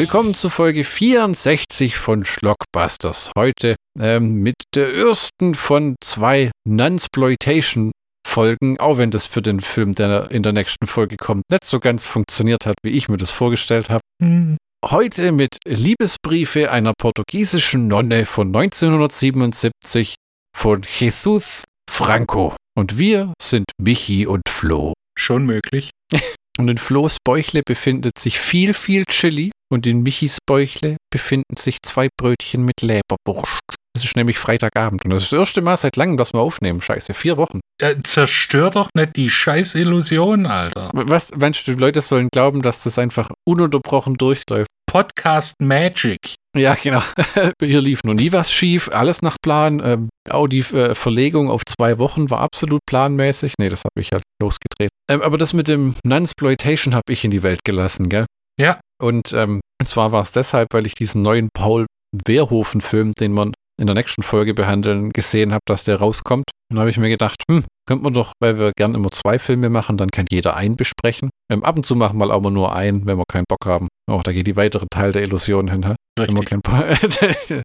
Willkommen zu Folge 64 von Schlockbusters. Heute ähm, mit der ersten von zwei Nunsploitation-Folgen, auch wenn das für den Film, der in der nächsten Folge kommt, nicht so ganz funktioniert hat, wie ich mir das vorgestellt habe. Hm. Heute mit Liebesbriefe einer portugiesischen Nonne von 1977 von Jesus Franco. Und wir sind Michi und Flo. Schon möglich. Und in Flo's Bäuchle befindet sich viel, viel Chili und in Michis Bäuchle befinden sich zwei Brötchen mit Leberwurst. Das ist nämlich Freitagabend und das ist das erste Mal seit langem, dass wir aufnehmen. Scheiße, vier Wochen. Äh, zerstör doch nicht die scheiß Illusion, Alter. Was, meinst du, die Leute sollen glauben, dass das einfach ununterbrochen durchläuft? Podcast Magic. Ja, genau. Hier lief noch nie was schief, alles nach Plan. Ähm, auch die äh, Verlegung auf zwei Wochen war absolut planmäßig. Nee, das habe ich ja losgedreht. Ähm, aber das mit dem Nunsploitation habe ich in die Welt gelassen, gell? Ja. Und, ähm, zwar war es deshalb, weil ich diesen neuen Paul Wehrhofen-Film, den man in der nächsten Folge behandeln, gesehen habe, dass der rauskommt. Und da habe ich mir gedacht, hm, könnte man doch, weil wir gern immer zwei Filme machen, dann kann jeder einen besprechen. Ähm, ab und zu machen wir aber nur einen, wenn wir keinen Bock haben. Oh, da geht die weitere Teil der Illusion hin, hä?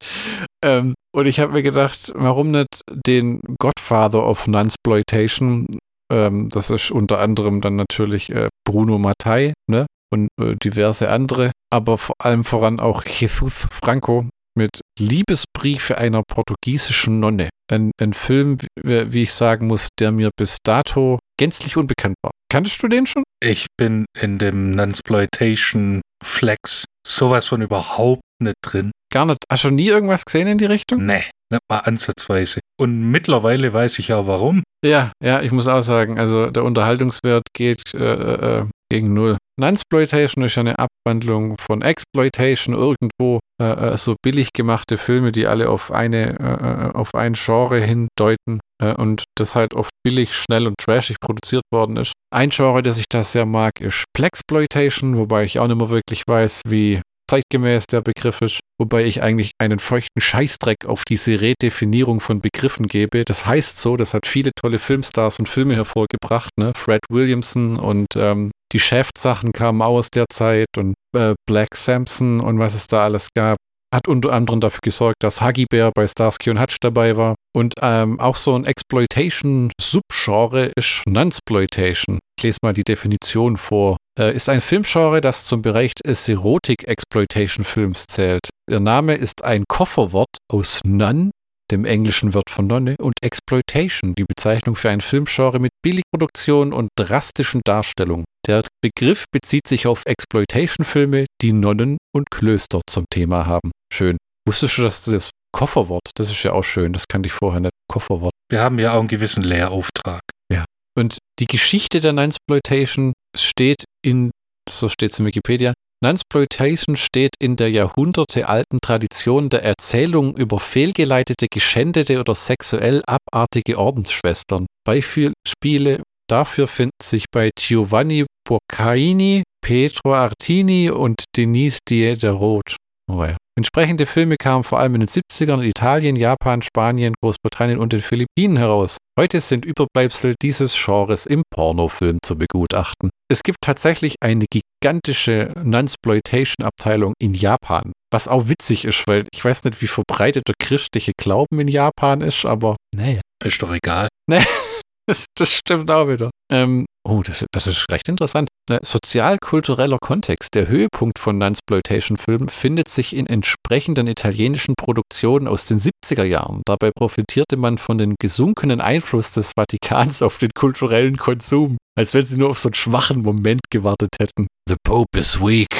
Ähm, Und ich habe mir gedacht, warum nicht den Godfather of Nunsploitation, ähm, das ist unter anderem dann natürlich äh, Bruno Mattei, ne? Und äh, diverse andere, aber vor allem voran auch Jesus Franco, mit Liebesbriefe einer portugiesischen Nonne. Ein, ein Film, wie, wie ich sagen muss, der mir bis dato gänzlich unbekannt war. Kanntest du den schon? Ich bin in dem Nunsploitation Flex sowas von überhaupt nicht drin. Gar nicht. Hast du nie irgendwas gesehen in die Richtung? Nee, nicht mal ansatzweise. Und mittlerweile weiß ich ja warum. Ja, ja, ich muss auch sagen, also der Unterhaltungswert geht äh, äh, gegen null. Nunsploitation ist ja eine Abwandlung von Exploitation, irgendwo äh, äh, so billig gemachte Filme, die alle auf eine, äh, äh auf ein Genre hindeuten äh, und das halt oft billig, schnell und trashig produziert worden ist. Ein Genre, das ich da sehr mag, ist Plexploitation, wobei ich auch nicht mehr wirklich weiß, wie zeitgemäß der Begriff ist, wobei ich eigentlich einen feuchten Scheißdreck auf diese Redefinierung von Begriffen gebe. Das heißt so, das hat viele tolle Filmstars und Filme hervorgebracht, ne? Fred Williamson und ähm, die Chef-Sachen kamen aus der Zeit und äh, Black Samson und was es da alles gab. Hat unter anderem dafür gesorgt, dass Huggy Bear bei Starsky und Hutch dabei war. Und ähm, auch so ein Exploitation-Subgenre ist Nunsploitation. Ich lese mal die Definition vor. Äh, ist ein Filmgenre, das zum Bereich des Erotik-Exploitation-Films zählt. Ihr Name ist ein Kofferwort aus Nun, dem englischen Wort von Nonne, und Exploitation, die Bezeichnung für ein Filmgenre mit Billigproduktion und drastischen Darstellungen. Der Begriff bezieht sich auf Exploitation-Filme, die Nonnen und Klöster zum Thema haben. Schön. Wusstest du, dass das Kofferwort, das ist ja auch schön, das kannte ich vorher nicht. Kofferwort. Wir haben ja auch einen gewissen Lehrauftrag. Ja. Und die Geschichte der Nunsploitation steht in, so steht es in Wikipedia, Nunsploitation steht in der jahrhundertealten Tradition der Erzählung über fehlgeleitete, geschändete oder sexuell abartige Ordensschwestern. Beispiele dafür finden sich bei Giovanni Boccaini, Pietro Artini und Denise Diderot. Oh ja. Entsprechende Filme kamen vor allem in den 70ern in Italien, Japan, Spanien, Großbritannien und den Philippinen heraus. Heute sind Überbleibsel dieses Genres im Pornofilm zu begutachten. Es gibt tatsächlich eine gigantische Nunsploitation-Abteilung in Japan, was auch witzig ist, weil ich weiß nicht, wie verbreitet der christliche Glauben in Japan ist, aber naja. Ist doch egal. Nee. Das, das stimmt auch wieder. Ähm, oh, das, das, ist recht interessant. Sozialkultureller Kontext. Der Höhepunkt von Nunsploitation-Filmen findet sich in entsprechenden italienischen Produktionen aus den 70er Jahren. Dabei profitierte man von dem gesunkenen Einfluss des Vatikans auf den kulturellen Konsum, als wenn sie nur auf so einen schwachen Moment gewartet hätten. The Pope is weak.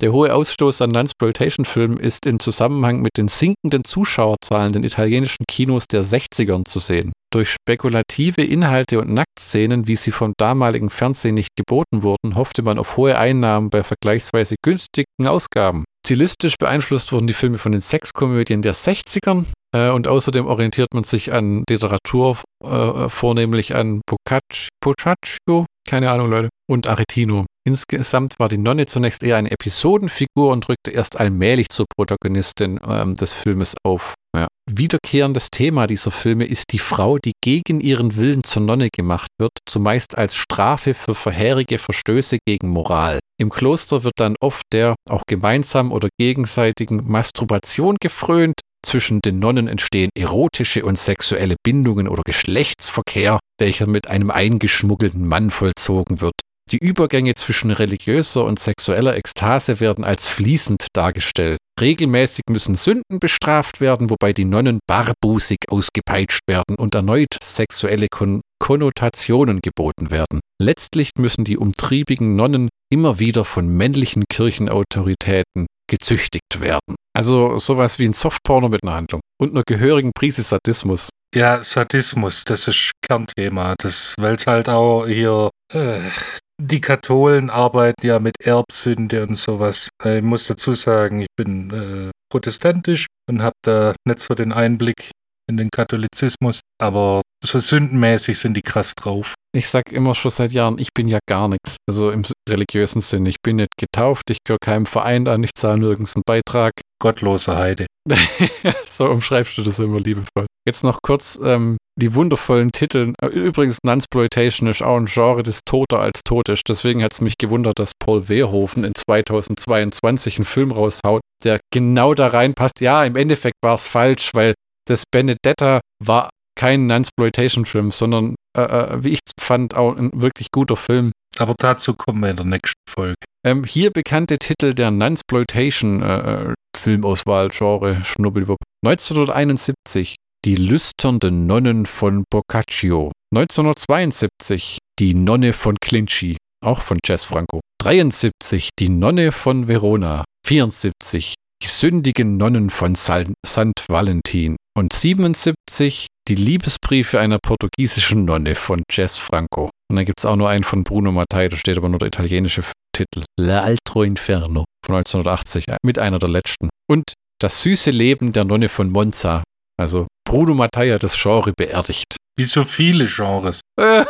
Der hohe Ausstoß an Nunsploitation-Filmen ist in Zusammenhang mit den sinkenden Zuschauerzahlen den italienischen Kinos der 60ern zu sehen. Durch spekulative Inhalte und Nacktszenen, wie sie vom damaligen Fernsehen nicht geboten wurden, hoffte man auf hohe Einnahmen bei vergleichsweise günstigen Ausgaben. Stilistisch beeinflusst wurden die Filme von den Sexkomödien der 60ern äh, und außerdem orientiert man sich an Literatur, äh, vornehmlich an Boccaccio, keine Ahnung Leute, und Aretino. Insgesamt war die Nonne zunächst eher eine Episodenfigur und rückte erst allmählich zur Protagonistin ähm, des Filmes auf. Ja. wiederkehrendes Thema dieser Filme ist die Frau, die gegen ihren Willen zur Nonne gemacht wird, zumeist als Strafe für vorherige Verstöße gegen Moral. Im Kloster wird dann oft der auch gemeinsam oder gegenseitigen Masturbation gefrönt. Zwischen den Nonnen entstehen erotische und sexuelle Bindungen oder Geschlechtsverkehr, welcher mit einem eingeschmuggelten Mann vollzogen wird. Die Übergänge zwischen religiöser und sexueller Ekstase werden als fließend dargestellt. Regelmäßig müssen Sünden bestraft werden, wobei die Nonnen barbusig ausgepeitscht werden und erneut sexuelle Kon Konnotationen geboten werden. Letztlich müssen die umtriebigen Nonnen immer wieder von männlichen Kirchenautoritäten gezüchtigt werden. Also sowas wie ein Softporno mit einer Handlung und einer gehörigen Prise Sadismus. Ja, Sadismus, das ist Kernthema. Das, weil es halt auch hier äh, die Katholen arbeiten ja mit Erbsünde und sowas. Äh, ich muss dazu sagen, ich bin äh, protestantisch und habe da nicht so den Einblick in den Katholizismus, aber so sündenmäßig sind die krass drauf. Ich sag immer schon seit Jahren, ich bin ja gar nichts. Also im religiösen Sinn. Ich bin nicht getauft, ich gehöre keinem Verein an, ich zahle nirgends einen Beitrag. Gottlose Heide. so umschreibst du das immer liebevoll. Jetzt noch kurz ähm, die wundervollen Titel. Übrigens, Nunsploitation ist auch ein Genre, das toter als tot ist. Deswegen hat es mich gewundert, dass Paul Wehrhofen in 2022 einen Film raushaut, der genau da reinpasst. Ja, im Endeffekt war es falsch, weil das Benedetta war kein Nunsploitation-Film, sondern, äh, äh, wie ich fand, auch ein wirklich guter Film. Aber dazu kommen wir in der nächsten Folge. Ähm, hier bekannte Titel der Nunsploitation äh, äh Schnubbelwupp. 1971 Die lüsternden Nonnen von Boccaccio. 1972 Die Nonne von Clincy, auch von Jess Franco. 73 Die Nonne von Verona. 74 Die sündigen Nonnen von St. Valentin. Und 77 Die Liebesbriefe einer portugiesischen Nonne von Jess Franco. Und dann gibt es auch nur einen von Bruno Mattei, da steht aber nur der italienische Titel. L'altro Inferno von 1980, äh, mit einer der letzten. Und Das süße Leben der Nonne von Monza. Also Bruno Mattei hat das Genre beerdigt. Wie so viele Genres.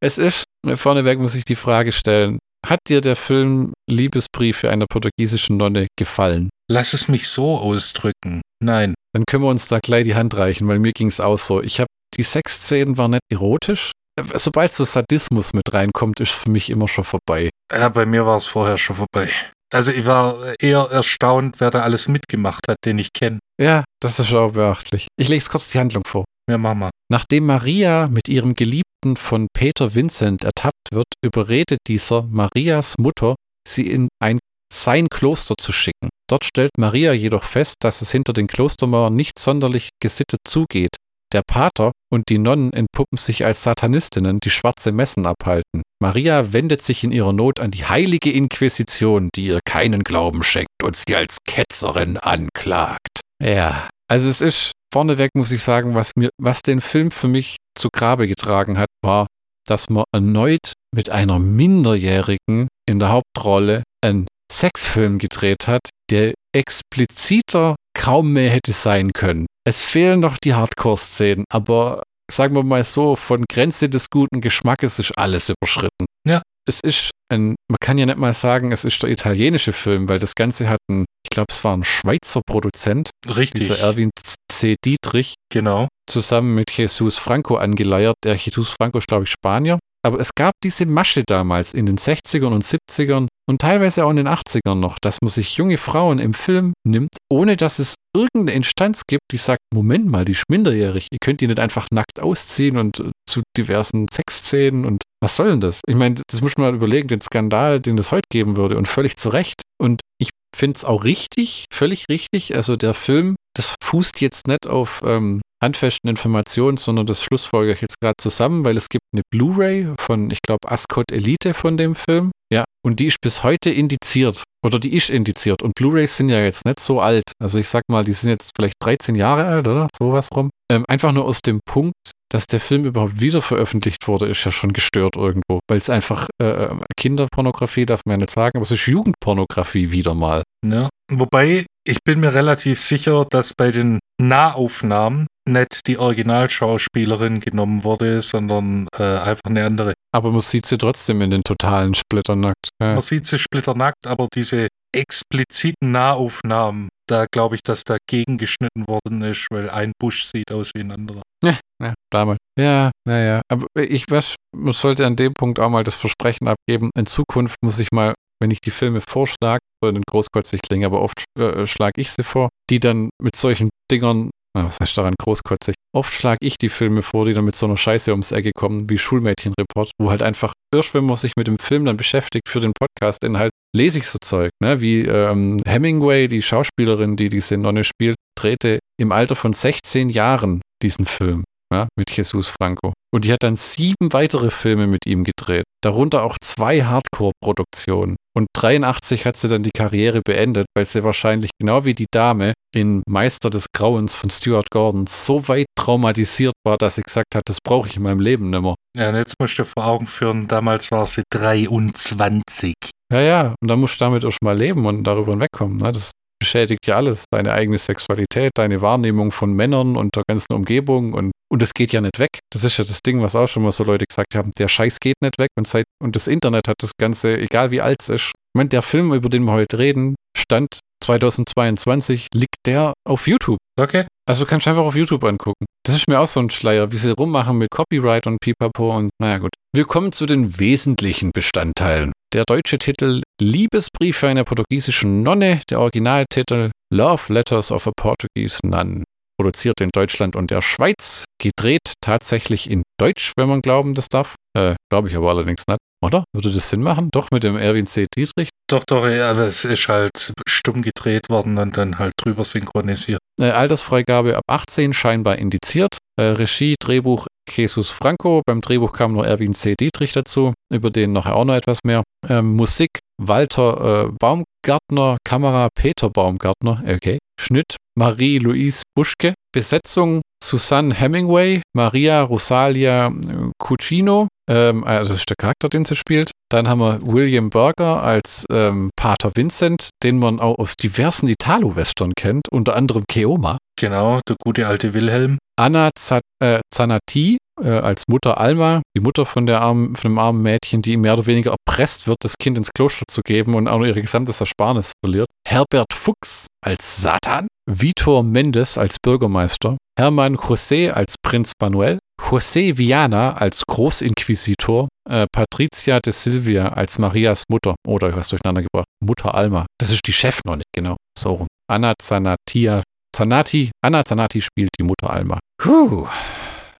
es ist, vorneweg muss ich die Frage stellen, hat dir der Film Liebesbriefe einer portugiesischen Nonne gefallen? Lass es mich so ausdrücken. Nein. Dann können wir uns da gleich die Hand reichen, weil mir ging es auch so. Ich habe die Sexszenen waren nicht erotisch. Sobald so Sadismus mit reinkommt, ist für mich immer schon vorbei. Ja, bei mir war es vorher schon vorbei. Also ich war eher erstaunt, wer da alles mitgemacht hat, den ich kenne. Ja, das ist auch beachtlich. Ich lege kurz die Handlung vor. Ja, Mama. Nachdem Maria mit ihrem Geliebten von Peter Vincent ertappt wird, überredet dieser Marias Mutter, sie in ein sein Kloster zu schicken. Dort stellt Maria jedoch fest, dass es hinter den Klostermauern nicht sonderlich gesittet zugeht. Der Pater und die Nonnen entpuppen sich als Satanistinnen, die schwarze Messen abhalten. Maria wendet sich in ihrer Not an die heilige Inquisition, die ihr keinen Glauben schenkt und sie als Ketzerin anklagt. Ja, also es ist vorneweg, muss ich sagen, was, mir, was den Film für mich zu Grabe getragen hat, war, dass man erneut mit einer Minderjährigen in der Hauptrolle einen Sexfilm gedreht hat, der expliziter kaum mehr hätte sein können. Es fehlen noch die Hardcore-Szenen, aber sagen wir mal so, von Grenze des guten Geschmackes ist alles überschritten. Ja. Es ist ein, man kann ja nicht mal sagen, es ist der italienische Film, weil das Ganze hat ein, ich glaube, es war ein Schweizer Produzent. Richtig. Dieser Erwin C. Dietrich. Genau. Zusammen mit Jesus Franco angeleiert. Der Jesus Franco ist, glaube ich, Spanier. Aber es gab diese Masche damals in den 60ern und 70ern und teilweise auch in den 80ern noch, dass man sich junge Frauen im Film nimmt, ohne dass es irgendeine Instanz gibt, die sagt, Moment mal, die ist minderjährig, ihr könnt die nicht einfach nackt ausziehen und äh, zu diversen Sexszenen und was soll denn das? Ich meine, das muss man mal überlegen, den Skandal, den es heute geben würde und völlig zu Recht. Und ich finde es auch richtig, völlig richtig. Also der Film, das fußt jetzt nicht auf ähm, handfesten Informationen, sondern das schlussfolge ich jetzt gerade zusammen, weil es gibt eine Blu-ray von, ich glaube, Ascot Elite von dem Film. Ja, und die ist bis heute indiziert. Oder die ist indiziert. Und Blu-rays sind ja jetzt nicht so alt. Also ich sag mal, die sind jetzt vielleicht 13 Jahre alt, oder? Sowas rum. Ähm, einfach nur aus dem Punkt, dass der Film überhaupt wieder veröffentlicht wurde, ist ja schon gestört irgendwo. Weil es einfach äh, äh, Kinderpornografie darf man ja nicht sagen, aber es ist Jugendpornografie wieder mal. Ja. Wobei, ich bin mir relativ sicher, dass bei den Nahaufnahmen nicht die Originalschauspielerin genommen wurde, sondern äh, einfach eine andere. Aber man sieht sie trotzdem in den totalen Splitternackt. Ja. Man sieht sie splitternackt, aber diese expliziten Nahaufnahmen da glaube ich, dass da gegengeschnitten worden ist, weil ein Busch sieht aus wie ein anderer. Ja, ja damals. Ja, naja. Aber ich weiß, man sollte an dem Punkt auch mal das Versprechen abgeben. In Zukunft muss ich mal, wenn ich die Filme vorschlage, soll den großkotzig klingen, aber oft äh, schlage ich sie vor, die dann mit solchen Dingern was heißt daran großkotzig? Oft schlage ich die Filme vor, die dann mit so einer Scheiße ums Ecke kommen, wie Schulmädchenreport, wo halt einfach man sich mit dem Film dann beschäftigt für den Podcast-Inhalt, lese ich so Zeug, ne? Wie ähm, Hemingway, die Schauspielerin, die diese Nonne spielt, drehte im Alter von 16 Jahren diesen Film ja, mit Jesus Franco. Und die hat dann sieben weitere Filme mit ihm gedreht, darunter auch zwei Hardcore-Produktionen. Und 83 hat sie dann die Karriere beendet, weil sie wahrscheinlich genau wie die Dame in Meister des Grauens von Stuart Gordon so weit traumatisiert war, dass sie gesagt hat, das brauche ich in meinem Leben nimmer. Ja, und jetzt musst du vor Augen führen, damals war sie 23. Ja, ja, und dann musst du damit erst mal leben und darüber hinwegkommen. Ne? Das beschädigt ja alles. Deine eigene Sexualität, deine Wahrnehmung von Männern und der ganzen Umgebung und, und das geht ja nicht weg. Das ist ja das Ding, was auch schon mal so Leute gesagt haben. Der Scheiß geht nicht weg und seit, und das Internet hat das Ganze, egal wie alt es ist. Ich meine, der Film, über den wir heute reden, stand 2022, liegt der auf YouTube. Okay. Also du kannst einfach auf YouTube angucken. Das ist mir auch so ein Schleier, wie sie rummachen mit Copyright und Pipapo und naja gut. Wir kommen zu den wesentlichen Bestandteilen. Der deutsche Titel Liebesbrief für eine portugiesische Nonne, der Originaltitel Love Letters of a Portuguese Nun. Produziert in Deutschland und der Schweiz, gedreht tatsächlich in Deutsch, wenn man glauben das darf. Äh, glaube ich aber allerdings nicht. Oder? Würde das Sinn machen? Doch mit dem Erwin C. Dietrich? Doch, doch, ja, es ist halt stumm gedreht worden und dann halt drüber synchronisiert. Äh, Altersfreigabe ab 18, scheinbar indiziert. Äh, Regie, Drehbuch Jesus Franco. Beim Drehbuch kam nur Erwin C. Dietrich dazu, über den nachher auch noch etwas mehr. Ähm, Musik Walter äh, Baumgartner, Kamera Peter Baumgartner, okay. Schnitt Marie-Louise Buschke. Besetzung Susanne Hemingway, Maria Rosalia äh, Cucino, ähm, also das ist der Charakter, den sie spielt. Dann haben wir William Berger als ähm, Pater Vincent, den man auch aus diversen Italo-Western kennt, unter anderem Keoma. Genau, der gute alte Wilhelm. Anna Z äh, Zanati äh, als Mutter Alma, die Mutter von, der armen, von dem armen Mädchen, die mehr oder weniger erpresst wird, das Kind ins Kloster zu geben und auch noch ihre gesamtes Ersparnis verliert. Herbert Fuchs als Satan. Vitor Mendes als Bürgermeister. Hermann José als Prinz Manuel. José Viana als Großinquisitor, äh, Patricia de Silvia als Marias Mutter, oder was durcheinander gebracht, Mutter Alma. Das ist die Chefnonne, genau, so rum. Anna Zanatia, Zanati, Anna Zanati spielt die Mutter Alma. Puh.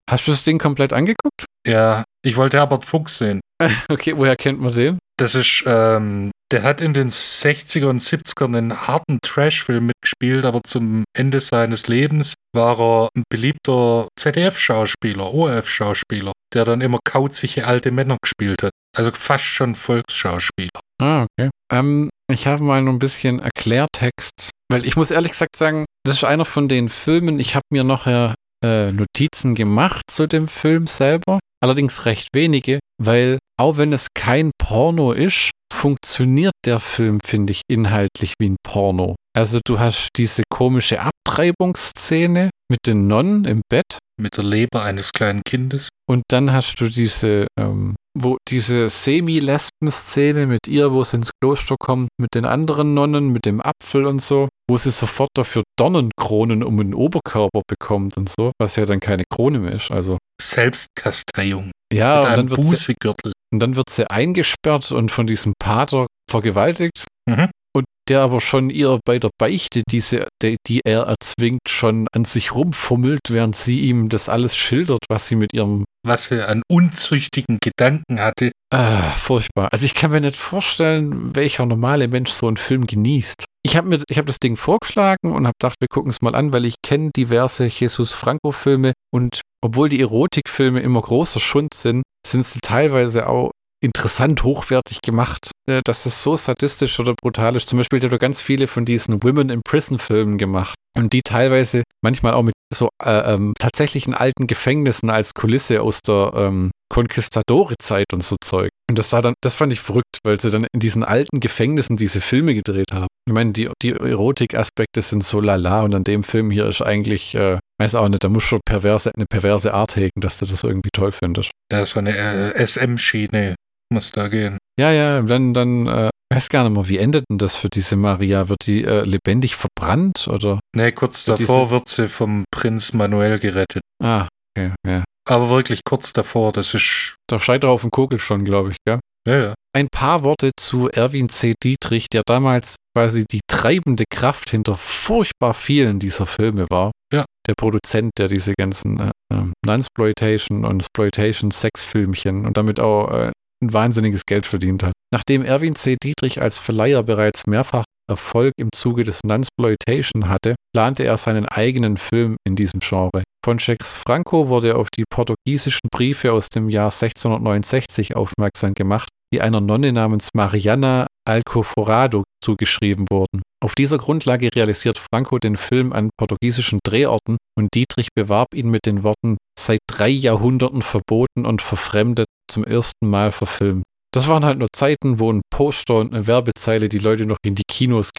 Hast du das Ding komplett angeguckt? Ja, ich wollte Herbert Fuchs sehen. okay, woher kennt man den? Das ist, ähm, der hat in den 60er und 70ern einen harten Trash-Film mitgespielt, aber zum Ende seines Lebens war er ein beliebter ZDF-Schauspieler, ORF-Schauspieler, der dann immer kauzige alte Männer gespielt hat. Also fast schon Volksschauspieler. Ah, okay. Ähm, ich habe mal noch ein bisschen Erklärtext, weil ich muss ehrlich gesagt sagen, das ist einer von den Filmen, ich habe mir nachher äh, Notizen gemacht zu dem Film selber, allerdings recht wenige, weil auch wenn es kein Porno ist, funktioniert der Film, finde ich, inhaltlich wie ein Porno. Also du hast diese komische Abtreibungsszene mit den Nonnen im Bett. Mit der Leber eines kleinen Kindes. Und dann hast du diese, ähm, wo diese Semi-Lesben-Szene mit ihr, wo sie ins Kloster kommt, mit den anderen Nonnen, mit dem Apfel und so, wo sie sofort dafür Dornenkronen um den Oberkörper bekommt und so, was ja dann keine Krone mehr ist. Also Selbstkasteiung. ja, mit und dann, wird sie, und dann wird sie eingesperrt und von diesem Pater vergewaltigt. Mhm. Und der aber schon ihr bei der Beichte, diese, die, die er erzwingt, schon an sich rumfummelt, während sie ihm das alles schildert, was sie mit ihrem Was er an unzüchtigen Gedanken hatte. Ah, furchtbar. Also ich kann mir nicht vorstellen, welcher normale Mensch so einen Film genießt. Ich habe mir, ich habe das Ding vorgeschlagen und habe gedacht, wir gucken es mal an, weil ich kenne diverse Jesus Franco Filme und obwohl die Erotikfilme immer großer Schund sind, sind sie teilweise auch interessant hochwertig gemacht. Äh, Das ist so sadistisch oder brutal ist. Zum Beispiel hat er ganz viele von diesen Women in Prison Filmen gemacht und die teilweise manchmal auch mit so äh, ähm, tatsächlichen alten Gefängnissen als Kulisse aus der ähm, Conquistadore-Zeit und so Zeug. Und das sah dann, das fand ich verrückt, weil sie dann in diesen alten Gefängnissen diese Filme gedreht haben. Ich meine, die, die Erotik-Aspekte sind so lala und an dem Film hier ist eigentlich, äh, weiß auch nicht, da muss schon perverse, eine perverse Art hegen, dass du das irgendwie toll findest. Da ist so eine äh, SM-Schiene muss da gehen. Ja, ja, dann, dann, äh, weiß gar nicht mehr, wie endet denn das für diese Maria? Wird die äh, lebendig verbrannt oder? Nee, kurz Für davor diese- wird sie vom Prinz Manuel gerettet. Ah, okay, ja. Aber wirklich kurz davor, das ist. Da schreit er auf den Kogel schon, glaube ich, gell? Ja, ja. Ein paar Worte zu Erwin C. Dietrich, der damals quasi die treibende Kraft hinter furchtbar vielen dieser Filme war. Ja. Der Produzent, der diese ganzen äh, ähm, Nunsploitation und Exploitation Sexfilmchen und damit auch äh, ein wahnsinniges Geld verdient hat. Nachdem Erwin C. Dietrich als Verleiher bereits mehrfach Erfolg im Zuge des Nunsploitation hatte, plante er seinen eigenen Film in diesem Genre. Von Jacques Franco wurde er auf die portugiesischen Briefe aus dem Jahr 1669 aufmerksam gemacht, die einer Nonne namens Mariana Alcoforado zugeschrieben wurden. Auf dieser Grundlage realisiert Franco den Film an portugiesischen Drehorten und Dietrich bewarb ihn mit den Worten seit drei Jahrhunderten verboten und verfremdet zum ersten Mal verfilmt. Das waren halt nur Zeiten, wo ein Poster und eine Werbezeile die Leute noch in die Kinos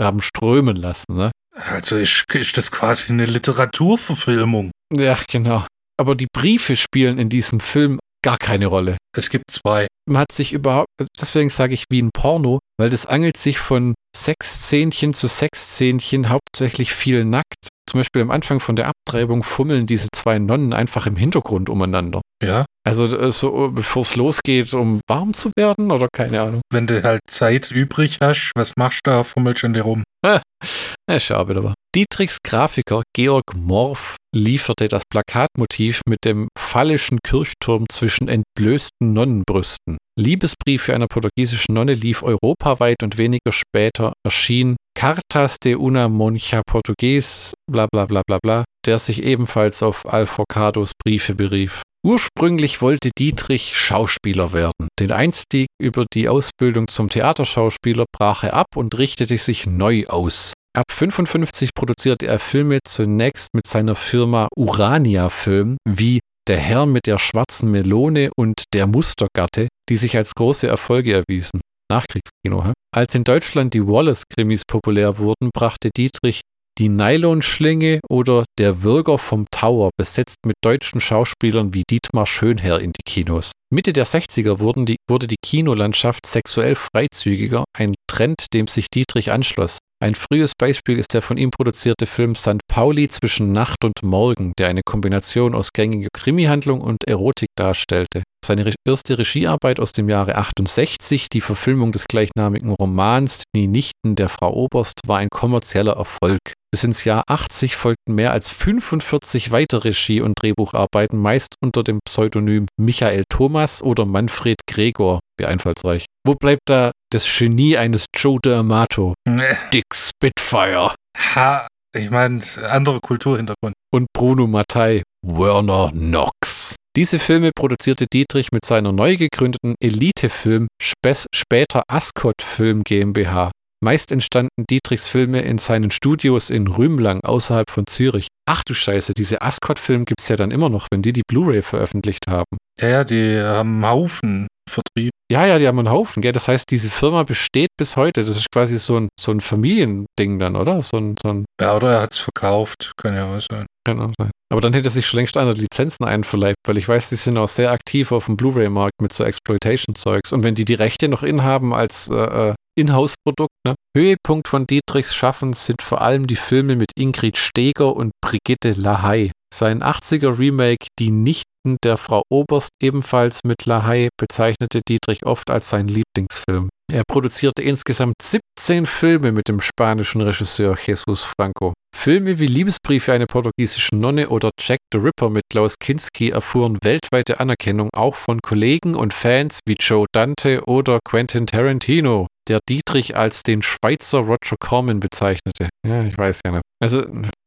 haben strömen lassen. Ne? Also ist, ist das quasi eine Literaturverfilmung. Ja, genau. Aber die Briefe spielen in diesem Film gar keine Rolle. Es gibt zwei. man hat sich überhaupt, deswegen sage ich wie ein Porno, weil das angelt sich von Sexszenchen zu Sexszenchen hauptsächlich viel nackt. Zum Beispiel am Anfang von der Abtreibung fummeln diese zwei Nonnen einfach im Hintergrund umeinander. Ja. Also äh, so bevor es losgeht, um warm zu werden oder keine Ahnung. Wenn du halt Zeit übrig hast, was machst du da? Fummelst du an dir rum? Ja, schau wieder mal. Dietrichs Grafiker Georg Morf lieferte das Plakatmotiv mit dem phallischen Kirchturm zwischen entblößten Nonnenbrüsten. Liebesbrief einer portugiesischen Nonne lief europaweit und weniger später erschien Cartas de una Monja Portugues, bla bla bla bla bla, der sich ebenfalls auf Alforcados Briefe berief. Ursprünglich wollte Dietrich Schauspieler werden. Den Einstieg über die Ausbildung zum Theaterschauspieler brach er ab und richtete sich neu aus. Ab 55 produzierte er Filme zunächst mit seiner Firma Urania Film wie Der Herr mit der schwarzen Melone und Der Mustergatte, die sich als große Erfolge erwiesen. Nachkriegskino, hä? Als in Deutschland die Wallace-Krimis populär wurden, brachte Dietrich die Nylonschlinge oder Der Würger vom Tower, besetzt mit deutschen Schauspielern wie Dietmar Schönherr in die Kinos. Mitte der 60er wurden die, wurde die Kinolandschaft sexuell freizügiger, ein Trend, dem sich Dietrich anschloss. Ein frühes Beispiel ist der von ihm produzierte Film St. Pauli zwischen Nacht und Morgen, der eine Kombination aus gängiger Krimihandlung und Erotik darstellte. Seine erste Regiearbeit aus dem Jahre 68, die Verfilmung des gleichnamigen Romans Die Nichten der Frau Oberst, war ein kommerzieller Erfolg. Bis ins Jahr 80 folgten mehr als 45 weitere Regie- und Drehbucharbeiten, meist unter dem Pseudonym Michael Thomas oder Manfred Gregor. Wie einfallsreich. Wo bleibt da das Genie eines Joe D'Amato? Nee. Dick Spitfire. Ha, ich meine, andere Kulturhintergrund. und Bruno Mattei, Werner Knox. Diese Filme produzierte Dietrich mit seiner neu gegründeten Elite-Film, spä- später Ascot Film GmbH. Meist entstanden Dietrichs Filme in seinen Studios in Rümlang außerhalb von Zürich. Ach du Scheiße, diese Ascot-Film gibt es ja dann immer noch, wenn die die Blu-ray veröffentlicht haben. Ja, ja, die haben Haufen Vertrieb. Ja, ja, die haben einen Haufen, gell? Das heißt, diese Firma besteht bis heute. Das ist quasi so ein, so ein Familiending dann, oder? So ein, so ein Ja, oder er hat es verkauft. Kann ja auch sein. Kann auch sein. Aber dann hätte sich schon längst einer Lizenzen einverleibt, weil ich weiß, die sind auch sehr aktiv auf dem Blu-ray-Markt mit so Exploitation-Zeugs. Und wenn die die Rechte noch inhaben als äh, äh, Inhouse-Produkt, ne? Höhepunkt von Dietrichs Schaffen sind vor allem die Filme mit Ingrid Steger und Brigitte Lahaye. Sein 80er-Remake Die Nichten der Frau Oberst, ebenfalls mit Lahaye, bezeichnete Dietrich oft als sein Lieblingsfilm. Er produzierte insgesamt 17 Filme mit dem spanischen Regisseur Jesus Franco. Filme wie Liebesbriefe einer portugiesischen Nonne oder Jack the Ripper mit Klaus Kinski erfuhren weltweite Anerkennung auch von Kollegen und Fans wie Joe Dante oder Quentin Tarantino, der Dietrich als den Schweizer Roger Corman bezeichnete. Ja, ich weiß ja nicht. Also,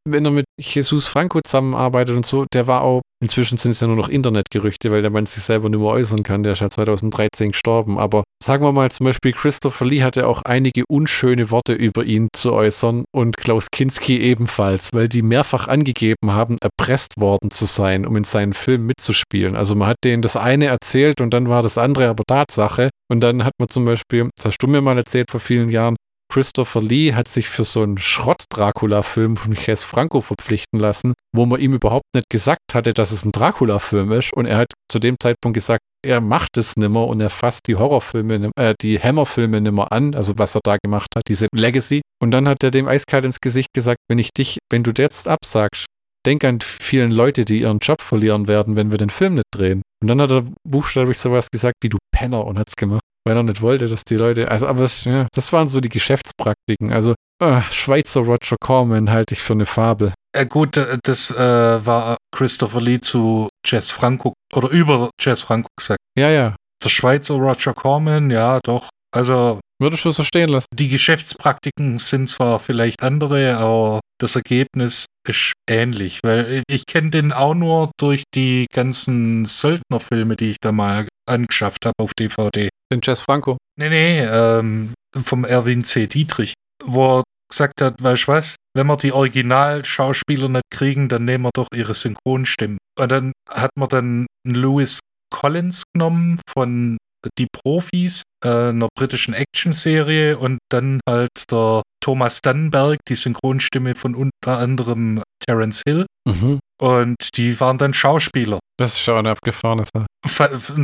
wenn er mit Jesus Franco zusammenarbeitet und so, der war auch, inzwischen sind es ja nur noch Internetgerüchte, weil der Mann sich selber nicht mehr äußern kann, der ist ja 2013 gestorben. Aber sagen wir mal zum Beispiel, Christopher Lee hatte auch einige unschöne Worte über ihn zu äußern und Klaus Kinski ebenfalls, weil die mehrfach angegeben haben, erpresst worden zu sein, um in seinen Film mitzuspielen. Also man hat denen das eine erzählt und dann war das andere aber Tatsache. Und dann hat man zum Beispiel, das hast du mir mal erzählt vor vielen Jahren, Christopher Lee hat sich für so einen Schrott-Dracula-Film von Ches Franco verpflichten lassen, wo man ihm überhaupt nicht gesagt hatte, dass es ein Dracula-Film ist. Und er hat zu dem Zeitpunkt gesagt, er macht es nimmer und er fasst die Horrorfilme, äh, die Hammerfilme nimmer an, also was er da gemacht hat, diese Legacy. Und dann hat er dem eiskalt ins Gesicht gesagt, wenn ich dich, wenn du jetzt absagst, denk an vielen Leute, die ihren Job verlieren werden, wenn wir den Film nicht drehen. Und dann hat er buchstäblich sowas gesagt wie du Penner und hat's gemacht, weil er nicht wollte, dass die Leute, also aber ja, das waren so die Geschäftspraktiken. Also äh, Schweizer Roger Corman halte ich für eine Fabel. Äh, gut, äh, das äh, war Christopher Lee zu Jess Franco oder über Jess Franco gesagt. Ja, ja. Der Schweizer Roger Corman, ja, doch. Also Würdest du so stehen lassen? die Geschäftspraktiken sind zwar vielleicht andere, aber das Ergebnis ist ähnlich, weil ich kenne den auch nur durch die ganzen Söldnerfilme, die ich da mal angeschafft habe auf DVD. Den Jess Franco. Nee, nee, ähm, vom Erwin C. Dietrich, wo er gesagt hat, weißt du was, wenn wir die Originalschauspieler nicht kriegen, dann nehmen wir doch ihre Synchronstimmen. Und dann hat man dann Louis Collins genommen von Die Profis, äh, einer britischen Actionserie und dann halt der Thomas Dannenberg, die Synchronstimme von unter anderem Terence Hill. Mhm. Und die waren dann Schauspieler. Das ist schon eine abgefahrene Sache.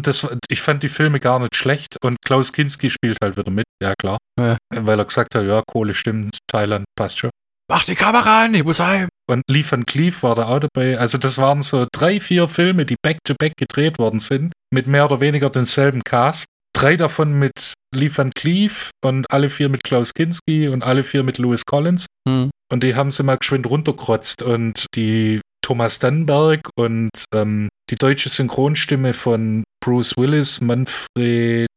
Das, ich fand die Filme gar nicht schlecht und Klaus Kinski spielt halt wieder mit, ja klar. Ja. Weil er gesagt hat, ja, Kohle stimmt, Thailand passt schon. Mach die Kamera an, ich muss heim. Und Lee Van Cleef war da auch dabei. Also das waren so drei, vier Filme, die back-to-back gedreht worden sind, mit mehr oder weniger denselben Cast. Drei davon mit Lee Van Cleef und alle vier mit Klaus Kinski und alle vier mit Louis Collins. Hm. Und die haben sie mal geschwind runtergerotzt. Und die Thomas Dannenberg und ähm, die deutsche Synchronstimme von Bruce Willis, Manfred,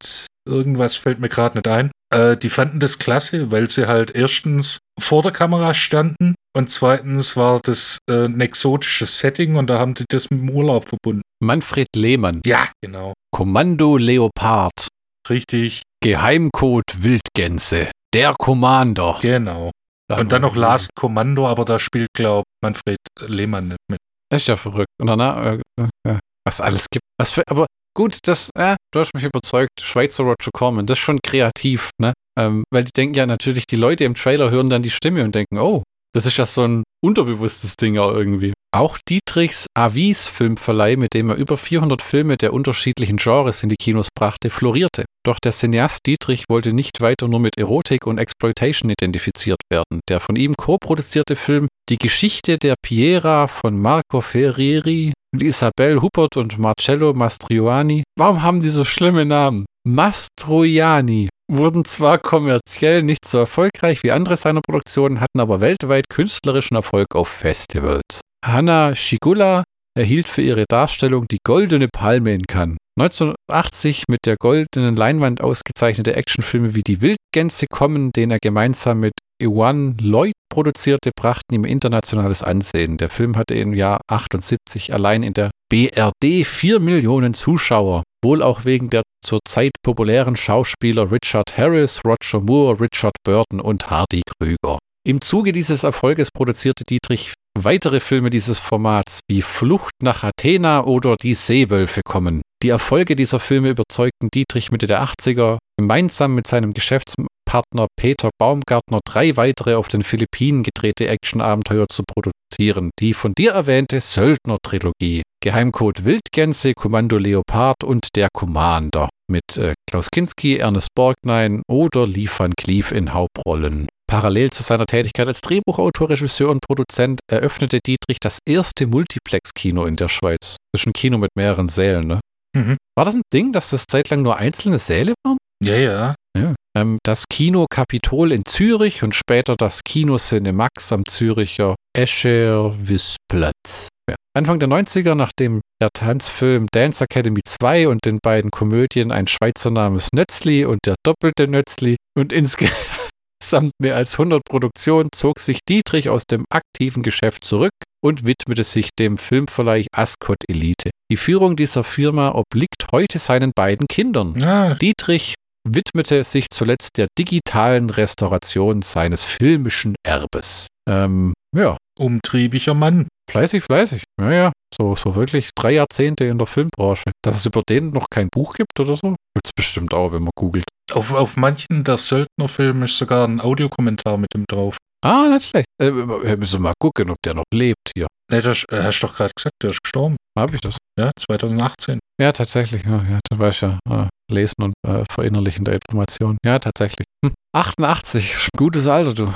irgendwas fällt mir gerade nicht ein. Äh, die fanden das klasse, weil sie halt erstens vor der Kamera standen und zweitens war das äh, ein exotisches Setting und da haben die das mit dem Urlaub verbunden. Manfred Lehmann. Ja, genau. Kommando Leopard. Richtig, Geheimcode Wildgänse. Der Commander. genau. Und dann noch Last Kommando, aber da spielt, glaub Manfred Lehmann nicht mit. Das ist ja verrückt. Und danach, äh, äh, was alles gibt. Was für, aber gut, das, äh, du hast mich überzeugt. Schweizer Roger Corman, das ist schon kreativ, ne? Ähm, weil die denken ja natürlich, die Leute im Trailer hören dann die Stimme und denken, oh, das ist ja so ein unterbewusstes Ding auch irgendwie. Auch Dietrichs Avis Filmverleih, mit dem er über 400 Filme der unterschiedlichen Genres in die Kinos brachte, florierte. Doch der Cineast Dietrich wollte nicht weiter nur mit Erotik und Exploitation identifiziert werden. Der von ihm co-produzierte Film Die Geschichte der Piera von Marco Ferreri, Isabel Huppert und Marcello Mastroianni. Warum haben die so schlimme Namen? Mastroianni wurden zwar kommerziell nicht so erfolgreich wie andere seiner Produktionen, hatten aber weltweit künstlerischen Erfolg auf Festivals. Hanna Schigula erhielt für ihre Darstellung die Goldene Palme in Cannes. 1980 mit der goldenen Leinwand ausgezeichnete Actionfilme wie Die Wildgänse kommen, den er gemeinsam mit Ewan Lloyd produzierte, brachten ihm internationales Ansehen. Der Film hatte im Jahr 78 allein in der BRD 4 Millionen Zuschauer, wohl auch wegen der zurzeit populären Schauspieler Richard Harris, Roger Moore, Richard Burton und Hardy Krüger. Im Zuge dieses Erfolges produzierte Dietrich weitere Filme dieses Formats wie Flucht nach Athena oder Die Seewölfe kommen. Die Erfolge dieser Filme überzeugten Dietrich Mitte der 80er, gemeinsam mit seinem Geschäftspartner Peter Baumgartner drei weitere auf den Philippinen gedrehte Actionabenteuer zu produzieren. Die von dir erwähnte Söldner-Trilogie, Geheimcode Wildgänse, Kommando Leopard und Der Commander mit äh, Klaus Kinski, Ernest Borgnine oder Lee Van Cleef in Hauptrollen. Parallel zu seiner Tätigkeit als Drehbuchautor, Regisseur und Produzent eröffnete Dietrich das erste Multiplex-Kino in der Schweiz. Das ist ein Kino mit mehreren Sälen, ne? Mhm. War das ein Ding, dass das zeitlang nur einzelne Säle waren? Ja, ja. Ja. Ähm, das Kino Kapitol in Zürich und später das Kino Cinemax am Züricher Escher Wisplatz. Ja. Anfang der 90er, nachdem der Tanzfilm Dance Academy 2 und den beiden Komödien Ein Schweizer Name ist Nötzli und Der doppelte Nötzli und insgesamt mehr als 100 Produktionen zog sich Dietrich aus dem aktiven Geschäft zurück und widmete sich dem Filmverleih Ascot Elite. Die Führung dieser Firma obliegt heute seinen beiden Kindern. Ah, Dietrich widmete sich zuletzt der digitalen Restauration seines filmischen Erbes. Ähm, ja, umtriebiger Mann. fleißig, fleißig. Ja, ja, so, so wirklich drei Jahrzehnte in der Filmbranche. Dass es über den noch kein Buch gibt oder so, gibt es bestimmt auch, wenn man googelt. Auf, auf manchen der Söldnerfilme ist sogar ein Audiokommentar mit ihm drauf. Ah, nicht schlecht. Äh, wir müssen mal gucken, ob der noch lebt hier. Nee, das äh, hast du doch gerade gesagt, der ist gestorben. Habe ich das? Ja, 2018. Ja, tatsächlich. Ja, ja da war ich ja äh, lesen und äh, verinnerlichen der Information. Ja, tatsächlich. Hm. 88, gutes Alter, du.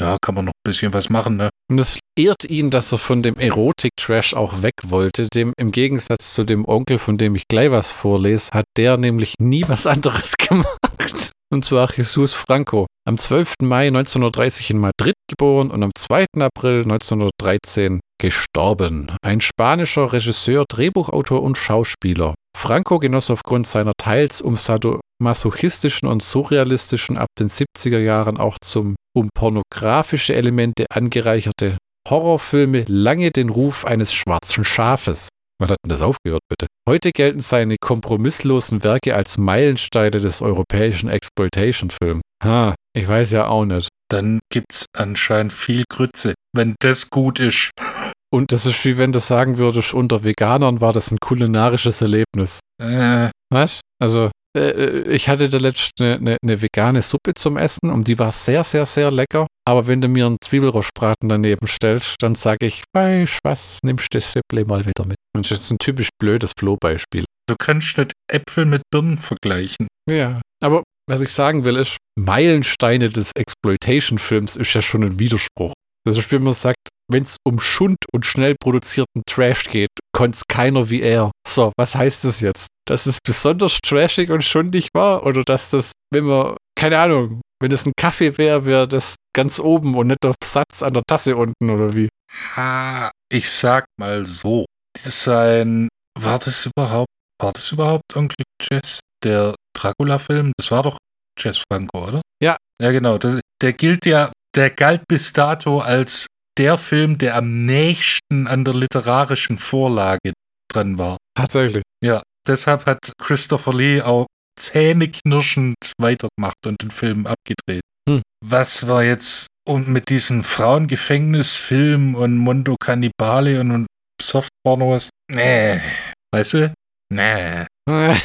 Ja, kann man noch ein bisschen was machen, ne? Und es ehrt ihn, dass er von dem Erotik-Trash auch weg wollte. Dem, Im Gegensatz zu dem Onkel, von dem ich gleich was vorlese, hat der nämlich nie was anderes gemacht. Und zwar Jesus Franco. Am 12. Mai 1930 in Madrid geboren und am 2. April 1913 gestorben. Ein spanischer Regisseur, Drehbuchautor und Schauspieler. Franco genoss aufgrund seiner teils um masochistischen und surrealistischen ab den 70er Jahren auch zum um pornografische Elemente angereicherte Horrorfilme lange den Ruf eines schwarzen Schafes. Wann hat denn das aufgehört, bitte? Heute gelten seine kompromisslosen Werke als Meilensteine des europäischen Exploitation-Films. Ha, ich weiß ja auch nicht. Dann gibt's anscheinend viel Grütze, wenn das gut ist. Und das ist wie wenn du sagen würdest, unter Veganern war das ein kulinarisches Erlebnis. Äh, Was? Also, ich hatte da letztens eine, eine, eine, vegane Suppe zum Essen und die war sehr, sehr, sehr lecker. Aber wenn du mir einen Zwiebelrostbraten daneben stellst, dann sage ich, weißt was, nimmst du das Süppli mal wieder mit. Und das ist ein typisch blödes Flohbeispiel. Du kannst nicht Äpfel mit Birnen vergleichen. Ja, aber was ich sagen will, ist, Meilensteine des Exploitation-Films ist ja schon ein Widerspruch. Das ist, wie man sagt, wenn es um Schund und schnell produzierten Trash geht, konnte es keiner wie er. So, was heißt das jetzt? Dass es besonders trashig und schundig war? Oder dass das, wenn man, keine Ahnung, wenn es ein Kaffee wäre, wäre das ganz oben und nicht auf Satz an der Tasse unten oder wie? Ha, ich sag mal so. Sein, war das überhaupt, war das überhaupt Onkel Jess? Der Dracula-Film? Das war doch Jess Franco, oder? Ja. Ja, genau. Das, der gilt ja der galt bis dato als der Film, der am nächsten an der literarischen Vorlage dran war. Tatsächlich. Ja, deshalb hat Christopher Lee auch zähneknirschend weitergemacht und den Film abgedreht. Hm. Was war jetzt und mit diesen Frauengefängnisfilmen und Mondo Cannibale und, und Softpornos? Nee. Weißt du? Nee.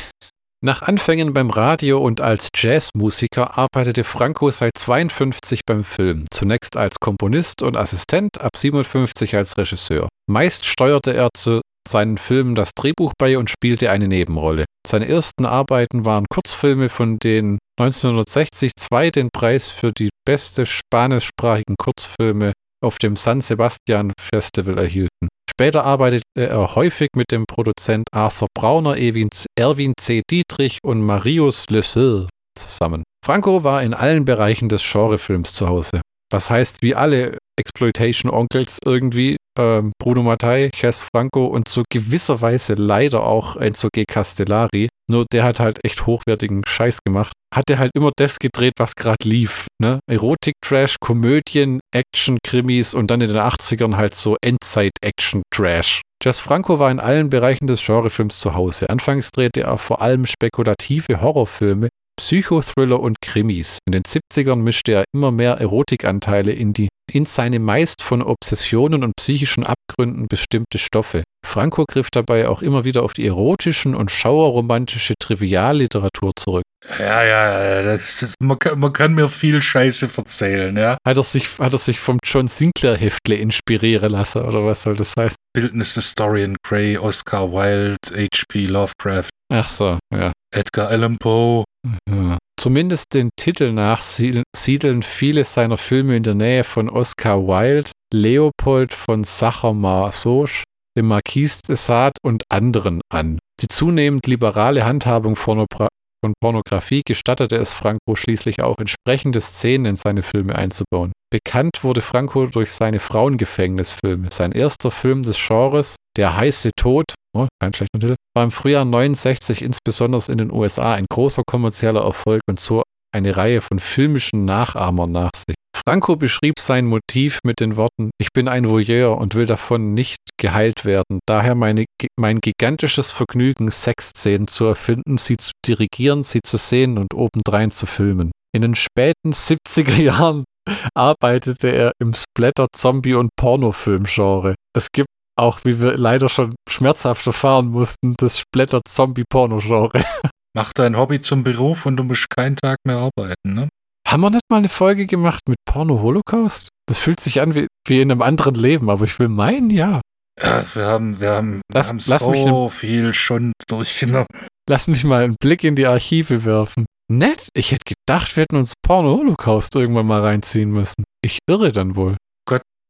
Nach Anfängen beim Radio und als Jazzmusiker arbeitete Franco seit 52 beim Film, zunächst als Komponist und Assistent, ab 57 als Regisseur. Meist steuerte er zu seinen Filmen das Drehbuch bei und spielte eine Nebenrolle. Seine ersten Arbeiten waren Kurzfilme, von denen 1960 zwei den Preis für die beste spanischsprachigen Kurzfilme auf dem San Sebastian Festival erhielten. Später arbeitete er häufig mit dem Produzent Arthur Brauner, Erwin C. Dietrich und Marius Lesseur zusammen. Franco war in allen Bereichen des Genrefilms zu Hause. Was heißt, wie alle Exploitation-Onkels irgendwie, ähm, Bruno Mattei, Ches Franco und so gewisserweise leider auch Enzo G. Castellari, nur der hat halt echt hochwertigen Scheiß gemacht, hat er halt immer das gedreht, was gerade lief. Ne? Erotik, Trash, Komödien, Action, Krimis und dann in den 80ern halt so Endzeit-Action, Trash. Jess Franco war in allen Bereichen des Genrefilms zu Hause. Anfangs drehte er vor allem spekulative Horrorfilme, Psychothriller und Krimis. In den 70ern mischte er immer mehr Erotikanteile in die in seine meist von Obsessionen und psychischen Abgründen bestimmte Stoffe. Franco griff dabei auch immer wieder auf die erotischen und schauerromantische Trivialliteratur zurück. Ja, ja, ist, man, kann, man, kann, mir viel Scheiße erzählen, ja. Hat er sich, hat er sich vom John Sinclair Heftle inspirieren lassen, oder was soll das heißen? Bildnis des Dorian Gray, Oscar Wilde, H.P. Lovecraft. Ach so, ja. Edgar Allan Poe. Ja. Zumindest den Titel nach siedeln viele seiner Filme in der Nähe von Oscar Wilde, Leopold von Sacher-Masoch, dem Marquis de Sade und anderen an. Die zunehmend liberale Handhabung von Pornografie gestattete es Franco schließlich auch entsprechende Szenen in seine Filme einzubauen. Bekannt wurde Franco durch seine Frauengefängnisfilme. Sein erster Film des Genres, Der heiße Tod, oh, kein schlechter Titel, war im Frühjahr 69 insbesondere in den USA ein großer kommerzieller Erfolg und zog eine Reihe von filmischen Nachahmern nach sich. Franco beschrieb sein Motiv mit den Worten, ich bin ein Voyeur und will davon nicht geheilt werden, daher meine, mein gigantisches Vergnügen, Sexszenen zu erfinden, sie zu dirigieren, sie zu sehen und obendrein zu filmen. In den späten 70er Jahren arbeitete er im Splatter, Zombie- und Pornofilm-Genre. Es gibt auch, wie wir leider schon schmerzhaft erfahren mussten, das Splatter-Zombie-Porno-Genre. Mach dein Hobby zum Beruf und du musst keinen Tag mehr arbeiten, ne? Haben wir nicht mal eine Folge gemacht mit Porno Holocaust? Das fühlt sich an wie, wie in einem anderen Leben, aber ich will meinen, ja. Ja, wir haben, wir haben, Lass- wir haben lass mich so viel schon durchgenommen. Lass mich mal einen Blick in die Archive werfen. Nett, ich hätte gedacht, wir hätten uns Porno Holocaust irgendwann mal reinziehen müssen. Ich irre dann wohl.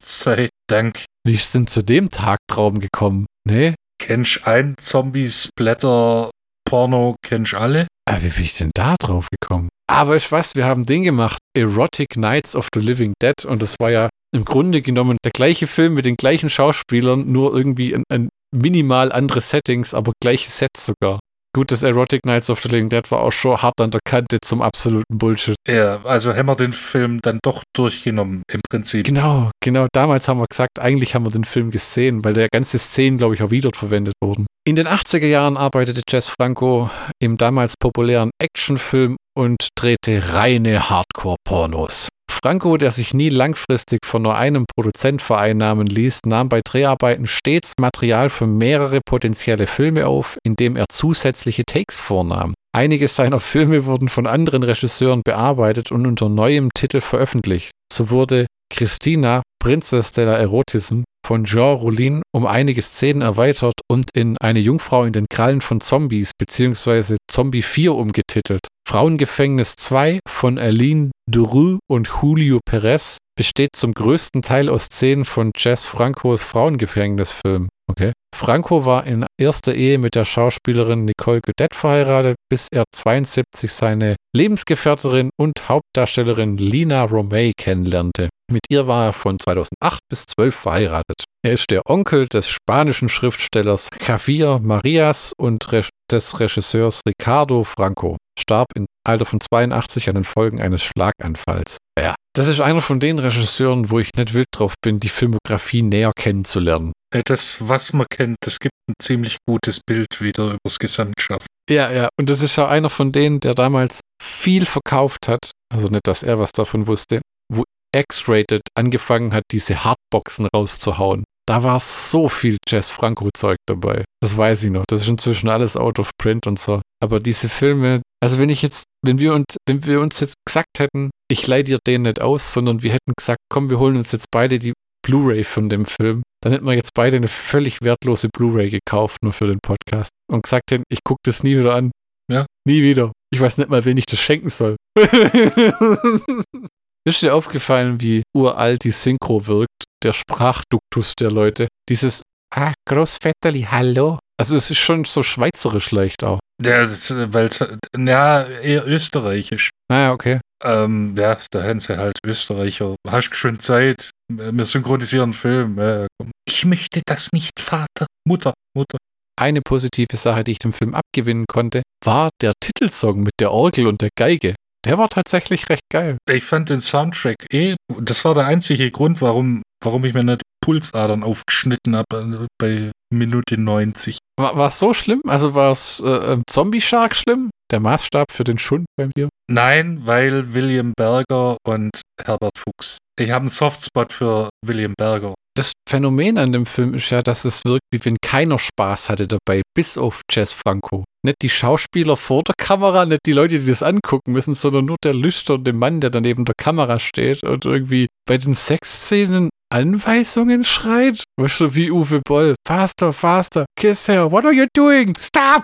Sei Dank. Wie sind zu dem Tagtraum gekommen? Nee? Kennst ein Zombie-Splatter-Porno, kennst alle? Ah, wie bin ich denn da drauf gekommen? Aber ich weiß, wir haben den gemacht, Erotic Nights of the Living Dead, und das war ja im Grunde genommen der gleiche Film mit den gleichen Schauspielern, nur irgendwie ein, ein minimal andere Settings, aber gleiche Sets sogar. Gut, das Erotic Nights of the Living Dead war auch schon hart an der Kante zum absoluten Bullshit. Ja, also haben wir den Film dann doch durchgenommen, im Prinzip. Genau, genau. Damals haben wir gesagt, eigentlich haben wir den Film gesehen, weil der ganze Szenen, glaube ich, auch wiederverwendet wurden. In den 80er Jahren arbeitete Jess Franco im damals populären Actionfilm und drehte reine Hardcore-Pornos. Franco, der sich nie langfristig von nur einem Produzent vereinnahmen ließ, nahm bei Dreharbeiten stets Material für mehrere potenzielle Filme auf, indem er zusätzliche Takes vornahm. Einige seiner Filme wurden von anderen Regisseuren bearbeitet und unter neuem Titel veröffentlicht. So wurde Christina, Princess della Erotism, von Jean Rollin um einige Szenen erweitert und in Eine Jungfrau in den Krallen von Zombies bzw. Zombie 4 umgetitelt. Frauengefängnis 2 von Aline Duru und Julio Perez besteht zum größten Teil aus Szenen von Jess Francos Frauengefängnisfilm. Okay. Franco war in erster Ehe mit der Schauspielerin Nicole Godet verheiratet, bis er 72 seine Lebensgefährterin und Hauptdarstellerin Lina Romay kennenlernte. Mit ihr war er von 2008 bis 12 verheiratet. Er ist der Onkel des spanischen Schriftstellers Javier Marias und des Regisseurs Ricardo Franco. Starb im Alter von 82 an den Folgen eines Schlaganfalls. Ja, das ist einer von den Regisseuren, wo ich nicht wild drauf bin, die Filmografie näher kennenzulernen. Das, was man kennt, das gibt ein ziemlich gutes Bild wieder übers Gesamtschaffen. Ja, ja, und das ist ja einer von denen, der damals viel verkauft hat, also nicht, dass er was davon wusste, wo X-Rated angefangen hat, diese Hardboxen rauszuhauen. Da war so viel Jazz Franco-Zeug dabei. Das weiß ich noch. Das ist inzwischen alles out of print und so. Aber diese Filme, also wenn ich jetzt, wenn wir uns, wenn wir uns jetzt gesagt hätten, ich leih dir den nicht aus, sondern wir hätten gesagt, komm, wir holen uns jetzt beide die Blu-ray von dem Film, dann hätten wir jetzt beide eine völlig wertlose Blu-ray gekauft, nur für den Podcast. Und gesagt hätten, ich gucke das nie wieder an. Ja. Nie wieder. Ich weiß nicht mal, wen ich das schenken soll. Ist dir aufgefallen, wie uralt die Synchro wirkt? Der Sprachduktus der Leute. Dieses Ah, Großvetterli, hallo. Also es ist schon so schweizerisch leicht auch. Ja, das, weil ja, eher österreichisch. Naja, okay. Ähm, ja, da haben sie halt Österreicher. Hast schon Zeit? Wir synchronisieren Film. Komm. ich möchte das nicht, Vater. Mutter, Mutter. Eine positive Sache, die ich dem Film abgewinnen konnte, war der Titelsong mit der Orgel und der Geige. Der war tatsächlich recht geil. Ich fand den Soundtrack eh, das war der einzige Grund, warum, warum ich mir nicht Pulsadern aufgeschnitten habe äh, bei Minute 90. War es so schlimm? Also war es äh, Zombie Shark schlimm? Der Maßstab für den Schund bei mir? Nein, weil William Berger und Herbert Fuchs. Ich habe einen Softspot für William Berger. Das Phänomen an dem Film ist ja, dass es wirkt, wie wenn keiner Spaß hatte dabei, bis auf Jess Franco. Nicht die Schauspieler vor der Kamera, nicht die Leute, die das angucken müssen, sondern nur der lüsternde Mann, der dann neben der Kamera steht und irgendwie bei den Sexszenen Anweisungen schreit. Weißt du, wie Uwe Boll. Faster, faster, kiss her, what are you doing? Stop!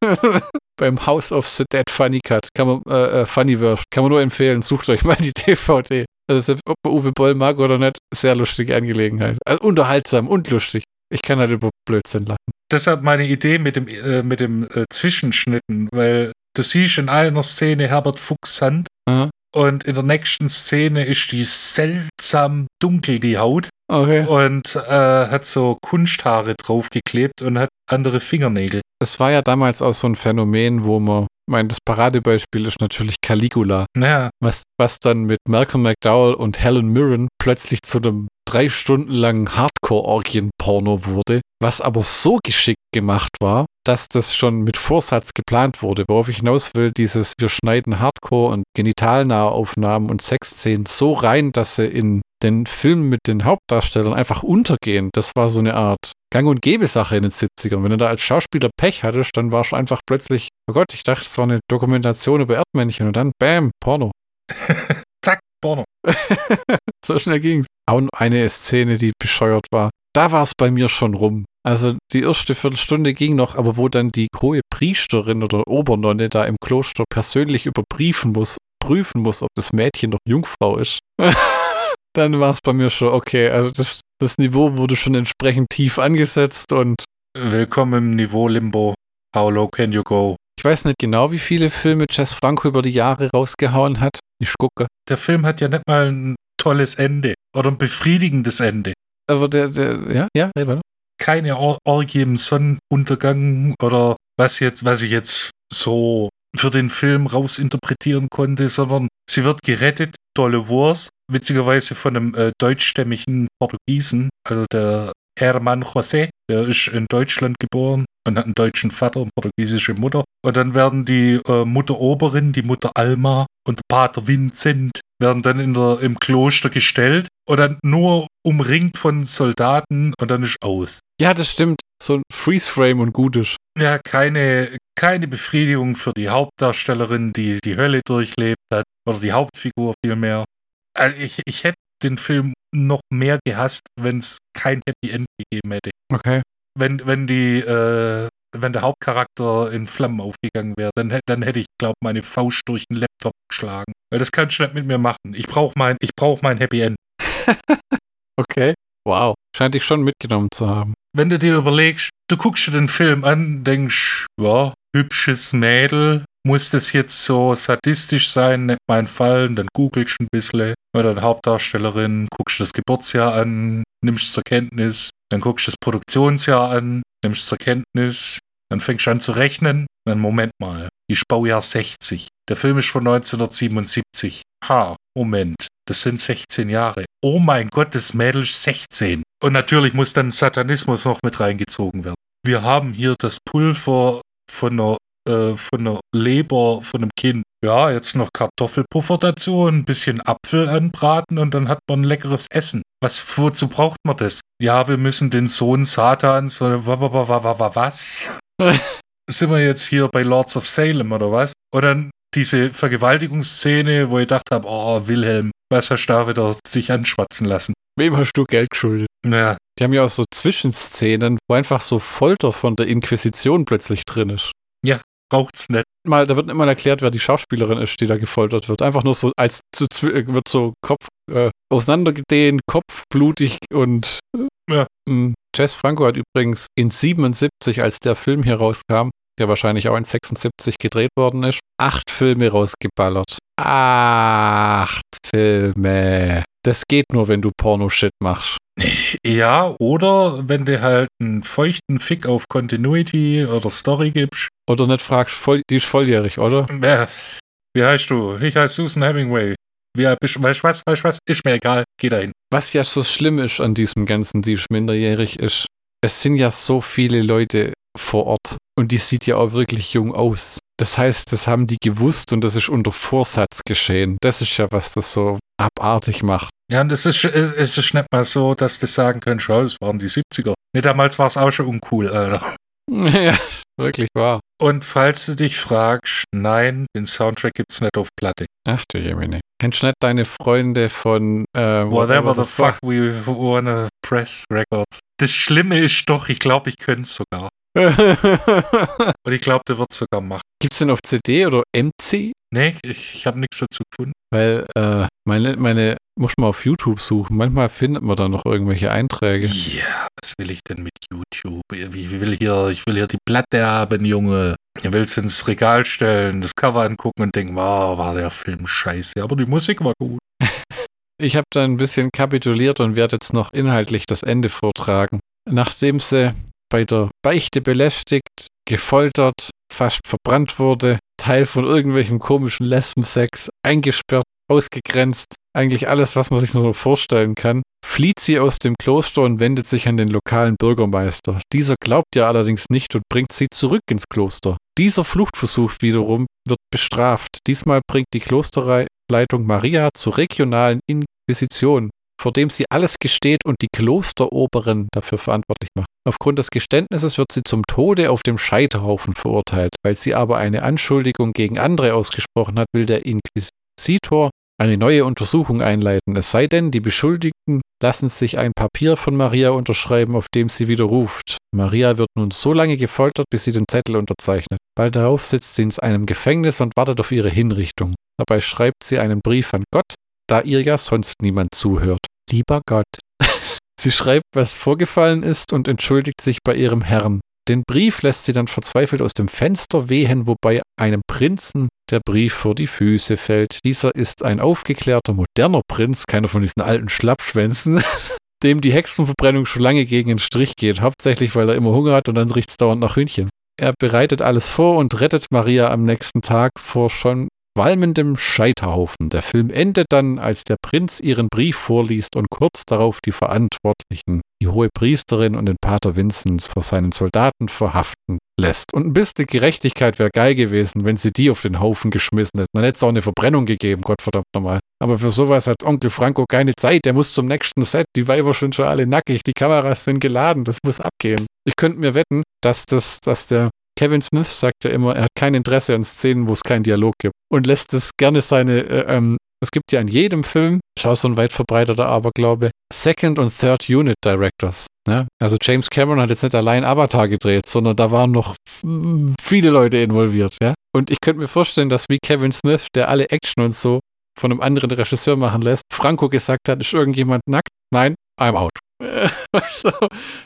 Beim House of the Dead Funny Cut, kann man, äh, äh, Funny Version, kann man nur empfehlen, sucht euch mal die DVD. Also, ob man Uwe Boll mag oder nicht, sehr lustige Angelegenheit. Also, unterhaltsam und lustig. Ich kann halt über Blödsinn lachen. Deshalb meine Idee mit dem, äh, mit dem äh, Zwischenschnitten, weil du siehst in einer Szene Herbert Fuchs Hand Aha. und in der nächsten Szene ist die seltsam dunkel, die Haut, Okay. und äh, hat so Kunsthaare draufgeklebt und hat andere Fingernägel. Das war ja damals auch so ein Phänomen, wo man, meine, das Paradebeispiel ist natürlich Caligula, Naja, was, was dann mit Malcolm McDowell und Helen Mirren plötzlich zu einem drei Stunden langen Hardcore-Orgien-Porno wurde, was aber so geschickt gemacht war, dass das schon mit Vorsatz geplant wurde. Worauf ich hinaus will, dieses wir schneiden Hardcore- und genitalnahe Aufnahmen und Sexszenen so rein, dass sie in den Filmen mit den Hauptdarstellern einfach untergehen. Das war so eine Art Gang- und Gäbe-Sache in den 70ern. Wenn du da als Schauspieler Pech hattest, dann warst du einfach plötzlich Oh Gott, ich dachte, es war eine Dokumentation über Erdmännchen und dann Bam, Porno. Zack, Porno. so schnell ging's. Auch eine Szene, die bescheuert war. Da war es bei mir schon rum. Also die erste Viertelstunde ging noch, aber wo dann die hohe Priesterin oder Obernonne da im Kloster persönlich überprüfen muss, prüfen muss, ob das Mädchen noch Jungfrau ist, dann war es bei mir schon okay. Also das, das Niveau wurde schon entsprechend tief angesetzt und Willkommen im Niveau Limbo. How low can you go? Ich weiß nicht genau, wie viele Filme Jess Franco über die Jahre rausgehauen hat. Ich gucke. Der Film hat ja nicht mal ein tolles Ende oder ein befriedigendes Ende. Aber der, der, ja, ja, red weiter. Keine Or Orgie im Sonnenuntergang oder was jetzt, was ich jetzt so für den Film rausinterpretieren konnte, sondern sie wird gerettet, dolle Wurst, witzigerweise von einem äh, deutschstämmigen Portugiesen, also der Hermann José, der ist in Deutschland geboren und hat einen deutschen Vater und portugiesische Mutter. Und dann werden die äh, Mutter Oberin, die Mutter Alma und der Pater Vincent werden dann in der, im Kloster gestellt und dann nur umringt von Soldaten und dann ist aus. Ja, das stimmt. So ein Freeze-Frame und gut ist. Ja, keine, keine Befriedigung für die Hauptdarstellerin, die die Hölle durchlebt hat, oder die Hauptfigur vielmehr. Also ich, ich hätte den Film noch mehr gehasst, wenn es kein Happy End gegeben hätte. Okay. Wenn, wenn die, äh, wenn der Hauptcharakter in Flammen aufgegangen wäre, dann, dann hätte ich, glaube meine Faust durch den Laptop geschlagen. Weil das kannst du nicht mit mir machen. Ich brauche mein, ich brauch mein Happy End. Okay. Wow. Scheint dich schon mitgenommen zu haben. wenn du dir überlegst, du guckst dir den Film an, denkst, ja, hübsches Mädel, muss das jetzt so sadistisch sein, nicht mein Fall, dann googelst du ein bisschen, oder die Hauptdarstellerin, guckst du das Geburtsjahr an, nimmst zur Kenntnis, dann guckst du das Produktionsjahr an, nimmst zur Kenntnis, dann fängst du an zu rechnen, dann Moment mal, die ist Baujahr 60. Der Film ist von 1977. Ha, Moment, das sind 16 Jahre. Oh mein Gott, das Mädel ist 16. Und natürlich muss dann Satanismus noch mit reingezogen werden. Wir haben hier das Pulver von einer, äh, von einer Leber von einem Kind. Ja, jetzt noch Kartoffelpuffer dazu, ein bisschen Apfel anbraten und dann hat man ein leckeres Essen. Was, wozu braucht man das? Ja, wir müssen den Sohn Satans oder wa- wa- wa- wa- wa- wa- was? Sind wir jetzt hier bei Lords of Salem oder was? Und dann diese Vergewaltigungsszene, wo ich gedacht habe, oh, Wilhelm, was hast du da wieder sich anschwatzen lassen? Wem hast du Geld geschuldet? Naja, Die haben ja auch so Zwischenszenen, wo einfach so Folter von der Inquisition plötzlich drin ist. braucht's nicht. Mal, da wird nicht mal erklärt, wer die Schauspielerin ist, die da gefoltert wird. Einfach nur so als zu, äh, wird so Kopf äh, auseinandergedehnt, Kopf blutig und äh, Ja. Jess Franco hat übrigens in 77, als der Film hier rauskam, der wahrscheinlich auch in 76 gedreht worden ist, acht Filme rausgeballert. Acht Filme. Das geht nur, wenn du Porno-Shit machst. Ja, oder wenn du halt einen feuchten Fick auf Continuity oder Story gibst. Oder nicht fragst, voll, die ist volljährig, oder? Wie heißt du? Ich heiße Susan Hemingway. Wie bist? Weißt du was? Weißt du was? Ist mir egal. Geh dahin. Was ja so schlimm ist an diesem Ganzen, die ist minderjährig ist, es sind ja so viele Leute vor Ort und die sieht ja auch wirklich jung aus. Das heißt, das haben die gewusst und das ist unter Vorsatz geschehen. Das ist ja, was das so abartig macht. Ja, und es ist, es ist nicht mal so, dass du sagen kannst, ja, es waren die 70er. Nee, damals war es auch schon uncool, Alter. ja, wirklich wahr. Und falls du dich fragst, nein, den Soundtrack gibt's nicht auf Platte. Ach du Jemine. Kennst du nicht deine Freunde von äh, Whatever the fuck we wanna press records. Das Schlimme ist doch, ich glaube, ich könnte es sogar. fuck? Und ich glaube, der wird sogar machen. Gibt's den auf CD oder MC? Nee, ich, ich habe nichts dazu gefunden. Weil äh, meine, meine, muss man auf YouTube suchen. Manchmal findet man da noch irgendwelche Einträge. Ja, was will ich denn mit YouTube? Ich will hier, ich will hier die Platte haben, Junge. Ich will es ins Regal stellen, das Cover angucken und denken, wow, war der Film scheiße, aber die Musik war gut. Ich habe da ein bisschen kapituliert und werde jetzt noch inhaltlich das Ende vortragen. Nachdem sie bei der Beichte belästigt, gefoltert, fast verbrannt wurde, Teil von irgendwelchem komischen Lesbensex, eingesperrt, ausgegrenzt, eigentlich alles, was man sich nur vorstellen kann, flieht sie aus dem Kloster und wendet sich an den lokalen Bürgermeister. Dieser glaubt ihr allerdings nicht und bringt sie zurück ins Kloster. Dieser Fluchtversuch wiederum wird bestraft. Diesmal bringt die Klosterleitung Maria zur regionalen Inquisition. Vor dem sie alles gesteht und die Klosteroberin dafür verantwortlich macht. Aufgrund des Geständnisses wird sie zum Tode auf dem Scheiterhaufen verurteilt. Weil sie aber eine Anschuldigung gegen andere ausgesprochen hat, will der Inquisitor eine neue Untersuchung einleiten. Es sei denn, die Beschuldigten lassen sich ein Papier von Maria unterschreiben, auf dem sie widerruft. Maria wird nun so lange gefoltert, bis sie den Zettel unterzeichnet. Bald darauf sitzt sie in einem Gefängnis und wartet auf ihre Hinrichtung. Dabei schreibt sie einen Brief an Gott, da ihr ja sonst niemand zuhört. Lieber Gott. sie schreibt, was vorgefallen ist und entschuldigt sich bei ihrem Herrn. Den Brief lässt sie dann verzweifelt aus dem Fenster wehen, wobei einem Prinzen der Brief vor die Füße fällt. Dieser ist ein aufgeklärter, moderner Prinz, keiner von diesen alten Schlappschwänzen, dem die Hexenverbrennung schon lange gegen den Strich geht, hauptsächlich weil er immer Hunger hat und dann riecht es dauernd nach Hühnchen. Er bereitet alles vor und rettet Maria am nächsten Tag vor schon qualmendem Scheiterhaufen. Der Film endet dann, als der Prinz ihren Brief vorliest und kurz darauf die Verantwortlichen, die hohe Priesterin und den Pater Vinzenz vor seinen Soldaten verhaften lässt. Und ein bisschen Gerechtigkeit wäre geil gewesen, wenn sie die auf den Haufen geschmissen hätten. Dann hätte es auch eine Verbrennung gegeben, Gottverdammt nochmal. Aber für sowas hat Onkel Franco keine Zeit. Der muss zum nächsten Set. Die Weiber sind schon alle nackig. Die Kameras sind geladen. Das muss abgehen. Ich könnte mir wetten, dass das, dass der Kevin Smith sagt ja immer, er hat kein Interesse an Szenen, wo es keinen Dialog gibt und lässt es gerne seine, äh, ähm, es gibt ja in jedem Film, schau so ein weit verbreiteter Aberglaube, Second und Third Unit Directors. Ne? Also James Cameron hat jetzt nicht allein Avatar gedreht, sondern da waren noch viele Leute involviert. Ja? Und ich könnte mir vorstellen, dass wie Kevin Smith, der alle Action und so von einem anderen Regisseur machen lässt, Franco gesagt hat, ist irgendjemand nackt? Nein, I'm out. so,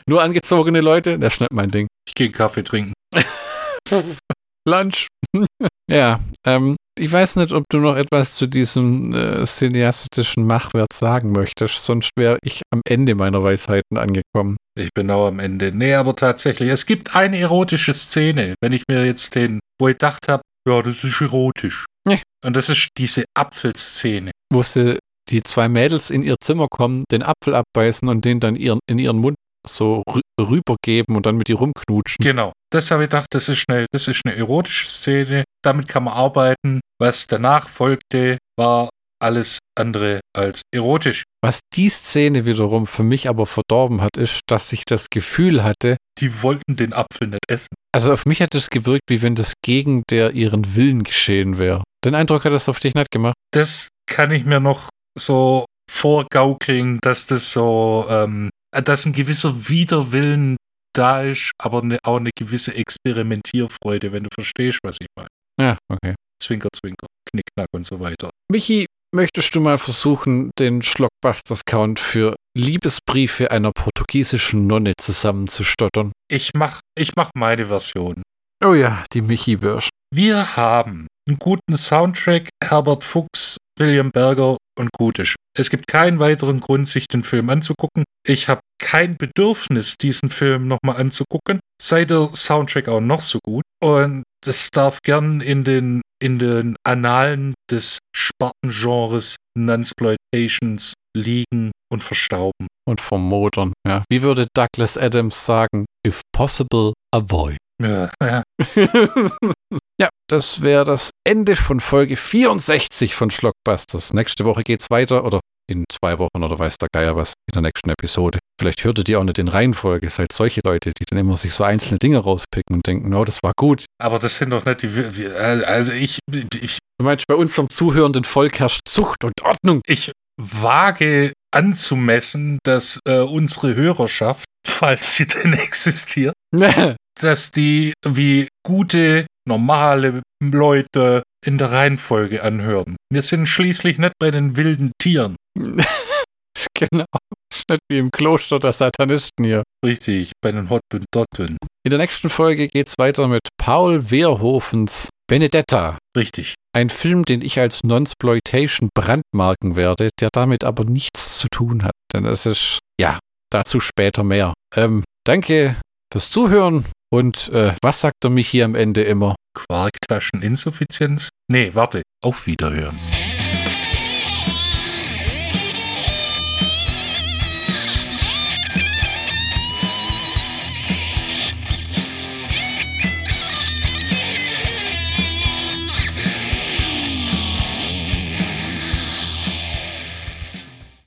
nur angezogene Leute, das ist nicht mein Ding. Ich gehe Kaffee trinken. Lunch. ja, ähm, ich weiß nicht, ob du noch etwas zu diesem äh, cineastischen Machwert sagen möchtest, sonst wäre ich am Ende meiner Weisheiten angekommen. Ich bin auch am Ende. Nee, aber tatsächlich, es gibt eine erotische Szene, wenn ich mir jetzt den, wo ich gedacht habe, ja, das ist erotisch. Nee. Und das ist diese Apfelszene. Wo sie die zwei Mädels in ihr Zimmer kommen, den Apfel abbeißen und den dann ihren, in ihren Mund so rübergeben und dann mit ihr rumknutschen. Genau. Das habe ich gedacht, das ist, eine, das ist eine erotische Szene. Damit kann man arbeiten. Was danach folgte, war alles andere als erotisch. Was die Szene wiederum für mich aber verdorben hat, ist, dass ich das Gefühl hatte, die wollten den Apfel nicht essen. Also auf mich hat es gewirkt, wie wenn das gegen der ihren Willen geschehen wäre. Den Eindruck hat das auf dich nicht gemacht. Das kann ich mir noch so vorgaukeln, dass das so ähm, äh, dass ein gewisser Widerwillen da ist, aber ne, auch eine gewisse Experimentierfreude, wenn du verstehst, was ich meine. Ja, okay. Zwinker, zwinker, knickknack und so weiter. Michi, möchtest du mal versuchen, den Schlockbusters-Count für Liebesbriefe einer portugiesischen Nonne zusammenzustottern? Ich mach, ich mach meine Version. Oh ja, die Michi-Version. Wir haben einen guten Soundtrack, Herbert Fuchs, William Berger und Gutisch. Es gibt keinen weiteren Grund, sich den Film anzugucken. Ich habe kein Bedürfnis, diesen Film nochmal anzugucken, sei der Soundtrack auch noch so gut. Und das darf gern in den, in den Annalen des Spartengenres Nunsploitations liegen und verstauben. Und vermodern, ja. Wie würde Douglas Adams sagen? If possible, avoid. Ja, ja. ja, das wäre das Ende von Folge 64 von Schlockbusters. Nächste Woche geht's weiter oder in zwei Wochen oder weiß der Geier was in der nächsten Episode. Vielleicht hörtet ihr auch nicht in Reihenfolge, seid solche Leute, die dann immer sich so einzelne Dinge rauspicken und denken, oh, das war gut. Aber das sind doch nicht die, also ich, ich Du meinst, bei unserem zuhörenden Volk herrscht Zucht und Ordnung. Ich wage anzumessen, dass äh, unsere Hörerschaft, falls sie denn existiert, dass die wie gute, normale Leute in der Reihenfolge anhören. Wir sind schließlich nicht bei den wilden Tieren. genau. Das ist nicht wie im Kloster der Satanisten hier. Richtig, bei den Hottentotten. In der nächsten Folge geht es weiter mit Paul Wehrhofens Benedetta. Richtig. Ein Film, den ich als Non-Sploitation brandmarken werde, der damit aber nichts zu tun hat. Denn es ist, ja, dazu später mehr. Ähm, danke fürs Zuhören und äh, was sagt er mich hier am Ende immer? Quarktascheninsuffizienz? Nee, warte, auf Wiederhören.